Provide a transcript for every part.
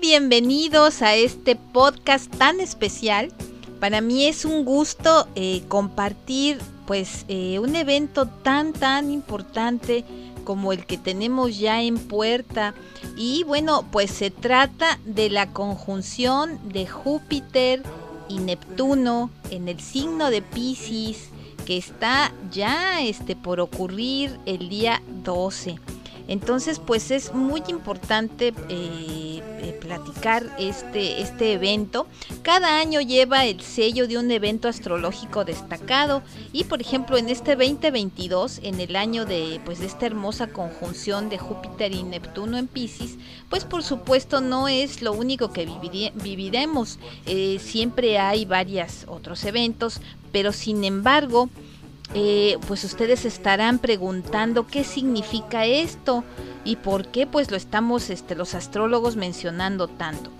Bienvenidos a este podcast tan especial. Para mí es un gusto eh, compartir pues eh, un evento tan tan importante como el que tenemos ya en puerta y bueno pues se trata de la conjunción de Júpiter y Neptuno en el signo de Pisces que está ya este por ocurrir el día 12. Entonces, pues es muy importante eh, platicar este, este evento. Cada año lleva el sello de un evento astrológico destacado y, por ejemplo, en este 2022, en el año de, pues, de esta hermosa conjunción de Júpiter y Neptuno en Pisces, pues por supuesto no es lo único que viviremos. Eh, siempre hay varios otros eventos, pero sin embargo, eh, pues ustedes estarán preguntando qué significa esto y por qué pues lo estamos este, los astrólogos mencionando tanto.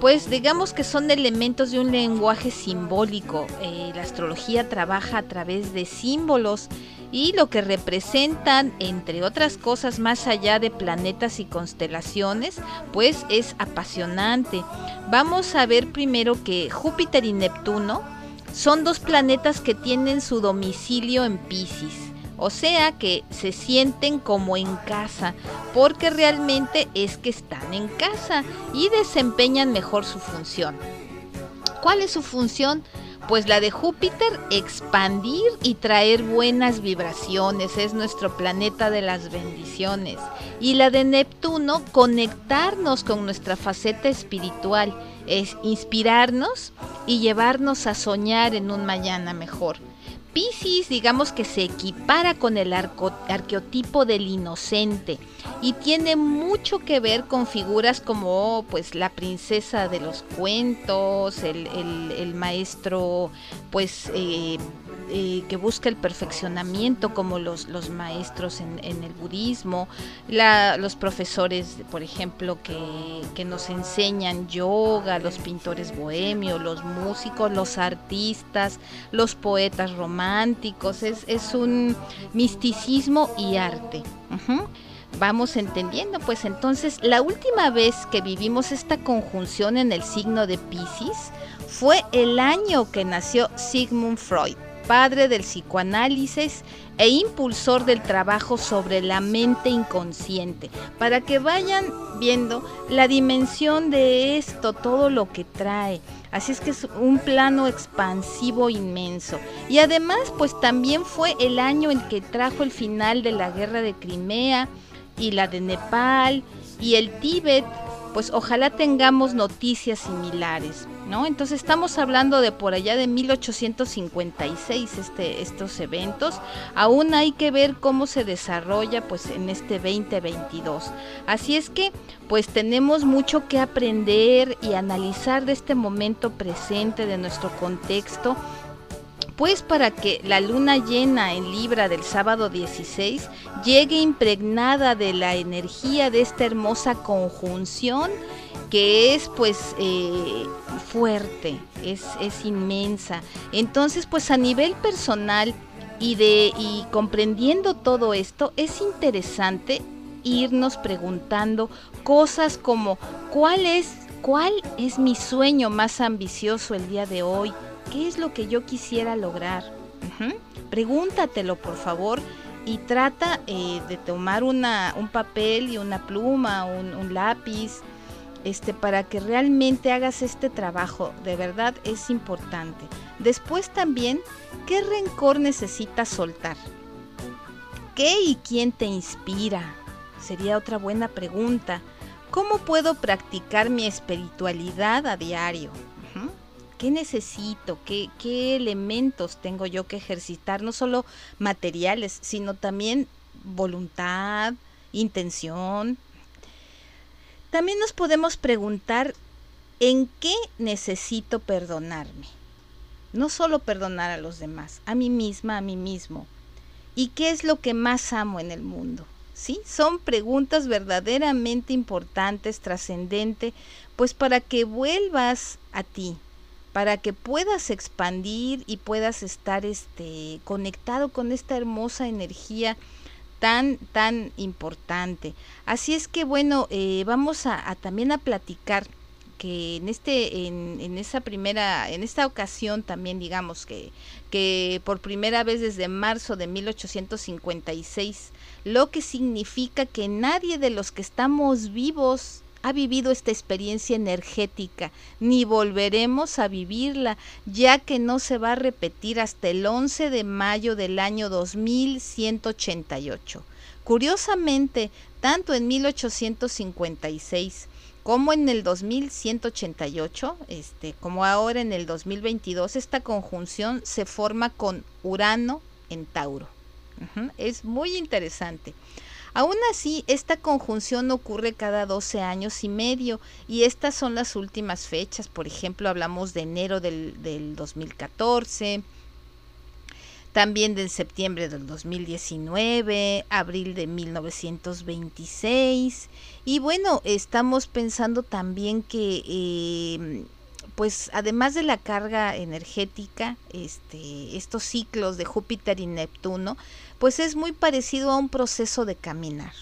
Pues digamos que son elementos de un lenguaje simbólico. Eh, la astrología trabaja a través de símbolos y lo que representan, entre otras cosas, más allá de planetas y constelaciones, pues es apasionante. Vamos a ver primero que Júpiter y Neptuno son dos planetas que tienen su domicilio en Pisces. O sea que se sienten como en casa, porque realmente es que están en casa y desempeñan mejor su función. ¿Cuál es su función? Pues la de Júpiter, expandir y traer buenas vibraciones, es nuestro planeta de las bendiciones. Y la de Neptuno, conectarnos con nuestra faceta espiritual, es inspirarnos y llevarnos a soñar en un mañana mejor. Piscis, digamos que se equipara con el arqueotipo del inocente y tiene mucho que ver con figuras como pues la princesa de los cuentos, el, maestro pues eh, eh, que busca el perfeccionamiento como los, los maestros en, el budismo, los profesores, por ejemplo, que, que, nos enseñan yoga, los pintores bohemios, los músicos, los artistas, los poetas románticos, es, es un misticismo y arte. vamos entendiendo. Pues entonces, la última vez que vivimos esta conjunción en el signo de Pisces fue el año que nació Sigmund Freud padre del psicoanálisis e impulsor del trabajo sobre la mente inconsciente, para que vayan viendo la dimensión de esto, todo lo que trae. Así es que es un plano expansivo inmenso. Y además, pues también fue el año en que trajo el final de la guerra de Crimea y la de Nepal y el Tíbet, pues ojalá tengamos noticias similares. ¿no? Entonces estamos hablando de por allá de 1856 este, estos eventos. Aún hay que ver cómo se desarrolla pues en este 2022. Así es que pues tenemos mucho que aprender y analizar de este momento presente, de nuestro contexto pues para que la luna llena en Libra del sábado 16 llegue impregnada de la energía de esta hermosa conjunción que es pues eh, fuerte, es, es inmensa. Entonces pues a nivel personal y, de, y comprendiendo todo esto, es interesante irnos preguntando cosas como ¿cuál es, cuál es mi sueño más ambicioso el día de hoy? ¿Qué es lo que yo quisiera lograr? Pregúntatelo por favor y trata eh, de tomar una, un papel y una pluma, un, un lápiz, este, para que realmente hagas este trabajo, de verdad es importante. Después también, ¿qué rencor necesitas soltar? ¿Qué y quién te inspira? Sería otra buena pregunta. ¿Cómo puedo practicar mi espiritualidad a diario? ¿Qué necesito? ¿Qué, ¿Qué elementos tengo yo que ejercitar? No solo materiales, sino también voluntad, intención, también nos podemos preguntar ¿En qué necesito perdonarme? No solo perdonar a los demás, a mí misma, a mí mismo. ¿Y qué es lo que más amo en el mundo? ¿Sí? Son preguntas verdaderamente importantes, trascendentes, pues para que vuelvas a ti, para que puedas expandir y puedas estar este conectado con esta hermosa energía tan tan importante. Así es que bueno eh, vamos a, también a platicar que en este en, en, esa primera en esta ocasión también digamos que que por primera vez desde marzo de 1856 lo que significa que nadie de los que estamos vivos ha vivido esta experiencia energética, ni volveremos a vivirla, ya que no se va a repetir hasta el 11 de mayo del año 2188. Curiosamente, tanto en 1856 como en el 2188, este, como ahora en el 2022, esta conjunción se forma con Urano en Tauro. Es muy interesante. Aún así, esta conjunción ocurre cada 12 años y medio y estas son las últimas fechas. Por ejemplo, hablamos de enero del, del 2014, también de septiembre del 2019, abril de 1926 y bueno, estamos pensando también que eh, pues además de la carga energética, este, estos ciclos de Júpiter y Neptuno, pues es muy parecido a un proceso de caminar.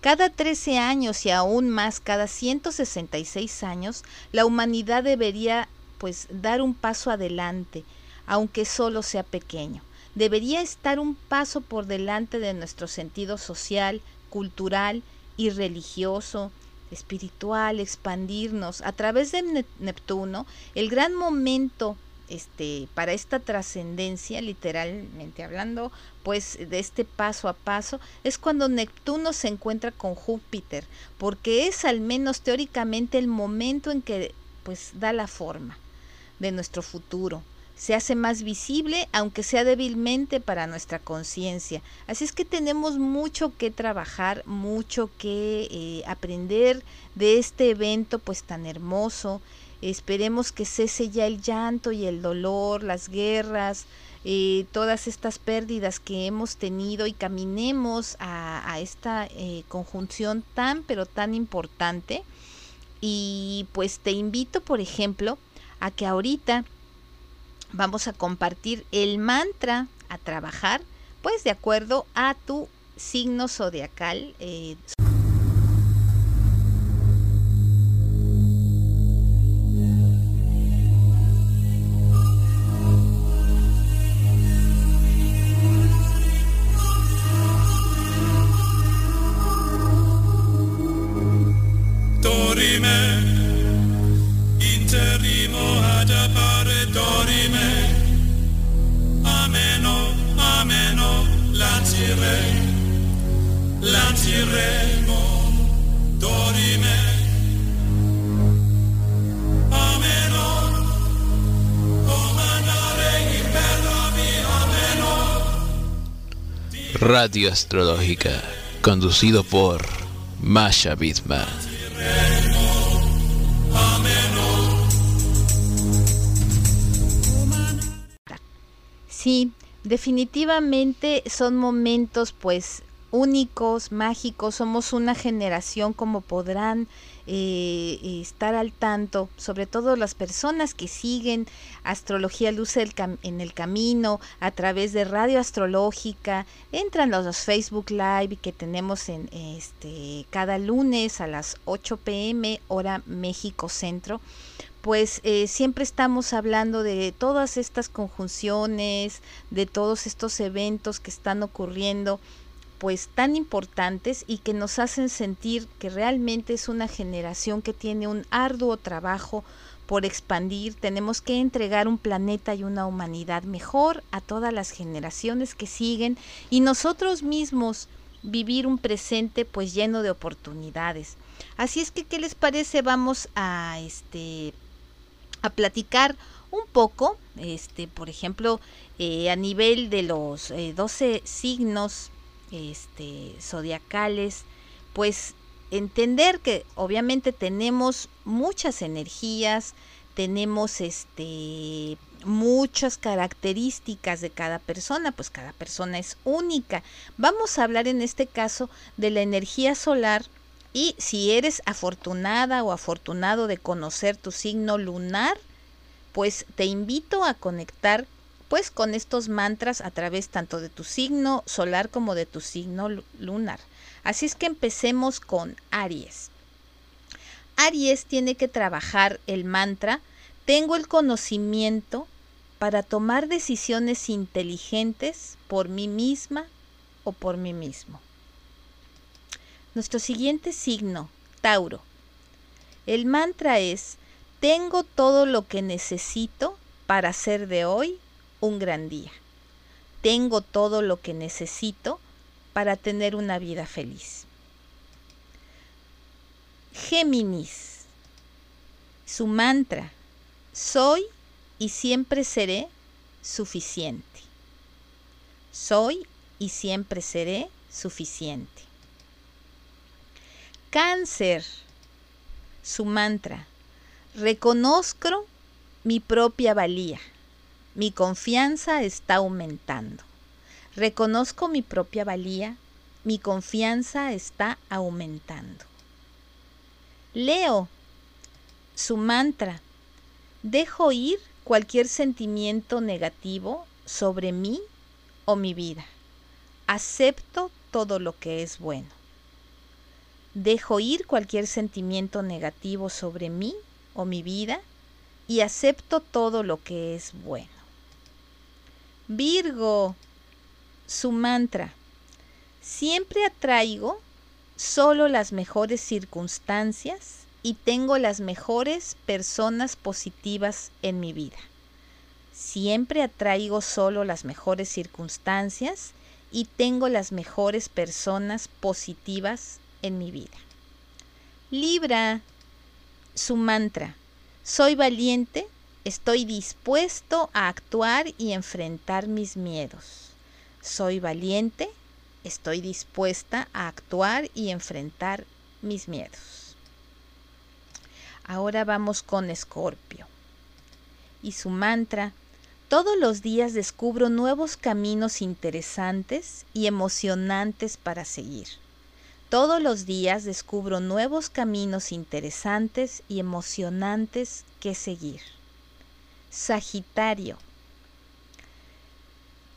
Cada 13 años y aún más cada 166 años, la humanidad debería pues dar un paso adelante, aunque solo sea pequeño. Debería estar un paso por delante de nuestro sentido social, cultural y religioso, espiritual, expandirnos a través de Neptuno, el gran momento este para esta trascendencia literalmente hablando pues de este paso a paso es cuando Neptuno se encuentra con Júpiter porque es al menos teóricamente el momento en que pues da la forma de nuestro futuro se hace más visible, aunque sea débilmente para nuestra conciencia. Así es que tenemos mucho que trabajar, mucho que eh, aprender de este evento pues tan hermoso. Esperemos que cese ya el llanto y el dolor, las guerras, eh, todas estas pérdidas que hemos tenido y caminemos a, esta eh, conjunción tan pero tan importante. Y pues te invito, por ejemplo, a que ahorita vamos a compartir el mantra a trabajar, pues de acuerdo a tu signo zodiacal. Eh, Radio Astrológica, conducido por Masha Bitman. Sí, definitivamente son momentos pues únicos, mágicos, somos una generación como podrán eh, estar al tanto, sobre todo las personas que siguen Astrología Luz en el Camino a través de Radio Astrológica, entran los, los Facebook Live que tenemos en este cada lunes a las 8 pm hora México Centro. Pues eh, siempre estamos hablando de todas estas conjunciones, de todos estos eventos que están ocurriendo pues tan importantes y que nos hacen sentir que realmente es una generación que tiene un arduo trabajo por expandir, tenemos que entregar un planeta y una humanidad mejor a todas las generaciones que siguen y nosotros mismos vivir un presente pues lleno de oportunidades. Así es que qué les parece vamos a este a platicar un poco, este por ejemplo eh, a nivel de los 12 eh, signos este, zodiacales, pues entender que obviamente tenemos muchas energías, tenemos este muchas características de cada persona, pues cada persona es única. Vamos a hablar en este caso de la energía solar y si eres afortunada o afortunado de conocer tu signo lunar, pues te invito a conectar pues con estos mantras a través tanto de tu signo solar como de tu signo lunar. Así es que empecemos con Aries. Aries tiene que trabajar el mantra, tengo el conocimiento para tomar decisiones inteligentes por mí misma o por mí mismo. Nuestro siguiente signo, Tauro. El mantra es, tengo todo lo que necesito para hacer de hoy un gran día. Tengo todo lo que necesito para tener una vida feliz. Géminis. Su mantra, soy y siempre seré suficiente. Soy y siempre seré suficiente. Cáncer. Su mantra, reconozco mi propia valía. Mi confianza está aumentando. Reconozco mi propia valía, mi confianza está aumentando. Leo su mantra. Dejo ir cualquier sentimiento negativo sobre mí o mi vida. Acepto todo lo que es bueno. Dejo ir cualquier sentimiento negativo sobre mí o mi vida y acepto todo lo que es bueno. Virgo su mantra. Siempre atraigo solo las mejores circunstancias y tengo las mejores personas positivas en mi vida. Siempre atraigo solo las mejores circunstancias y tengo las mejores personas positivas en mi vida. Libra su mantra. Soy valiente, estoy dispuesto a actuar y enfrentar mis miedos. Soy valiente, estoy dispuesta a actuar y enfrentar mis miedos. Ahora vamos con Escorpio. Y su mantra, todos los días descubro nuevos caminos interesantes y emocionantes para seguir. Todos los días descubro nuevos caminos interesantes y emocionantes que seguir. Sagitario.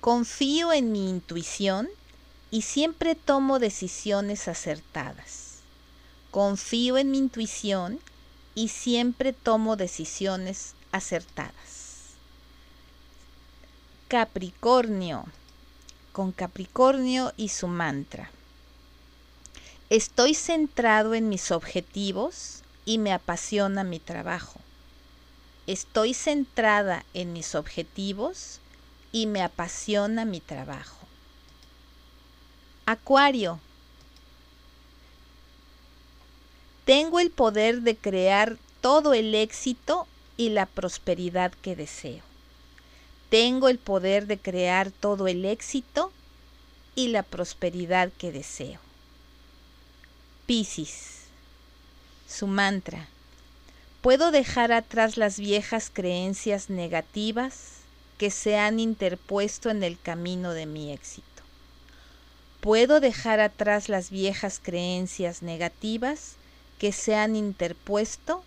Confío en mi intuición y siempre tomo decisiones acertadas. Confío en mi intuición y siempre tomo decisiones acertadas. Capricornio, con Capricornio y su mantra. Estoy centrado en mis objetivos y me apasiona mi trabajo. Estoy centrada en mis objetivos y me apasiona mi trabajo. Acuario. Tengo el poder de crear todo el éxito y la prosperidad que deseo. Tengo el poder de crear todo el éxito y la prosperidad que deseo. Piscis. Su mantra. Puedo dejar atrás las viejas creencias negativas que se han interpuesto en el camino de mi éxito. Puedo dejar atrás las viejas creencias negativas que se han interpuesto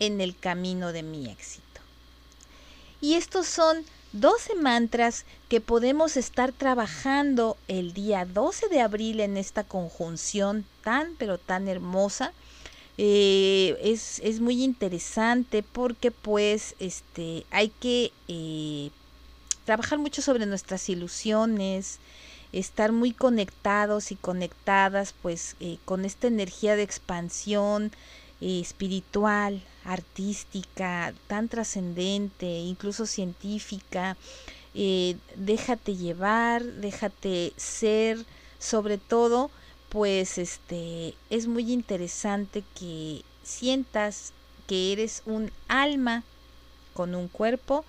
en el camino de mi éxito. Y estos son 12 mantras que podemos estar trabajando el día 12 de abril en esta conjunción tan pero tan hermosa. Eh, es, muy interesante porque pues este hay que eh, trabajar mucho sobre nuestras ilusiones, estar muy conectados y conectadas pues eh, con esta energía de expansión eh, espiritual, artística, tan trascendente, incluso científica. Déjate llevar, déjate ser, sobre todo, pues este es muy interesante que sientas que eres un alma con un cuerpo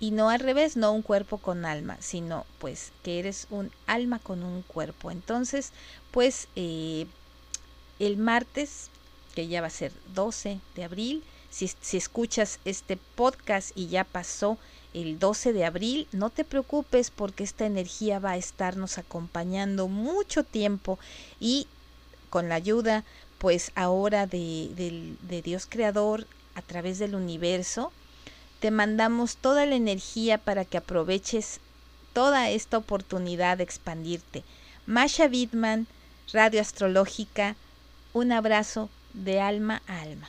y no al revés, no un cuerpo con alma, sino pues que eres un alma con un cuerpo. Entonces, pues eh, el martes, que ya va a ser 12 de abril. Si, si escuchas este podcast y ya pasó el 12 de abril, no te preocupes porque esta energía va a estarnos acompañando mucho tiempo y con la ayuda pues ahora de, de Dios Creador a través del universo, te mandamos toda la energía para que aproveches toda esta oportunidad de expandirte. Masha Bitman, Radio Astrológica, un abrazo de alma a alma.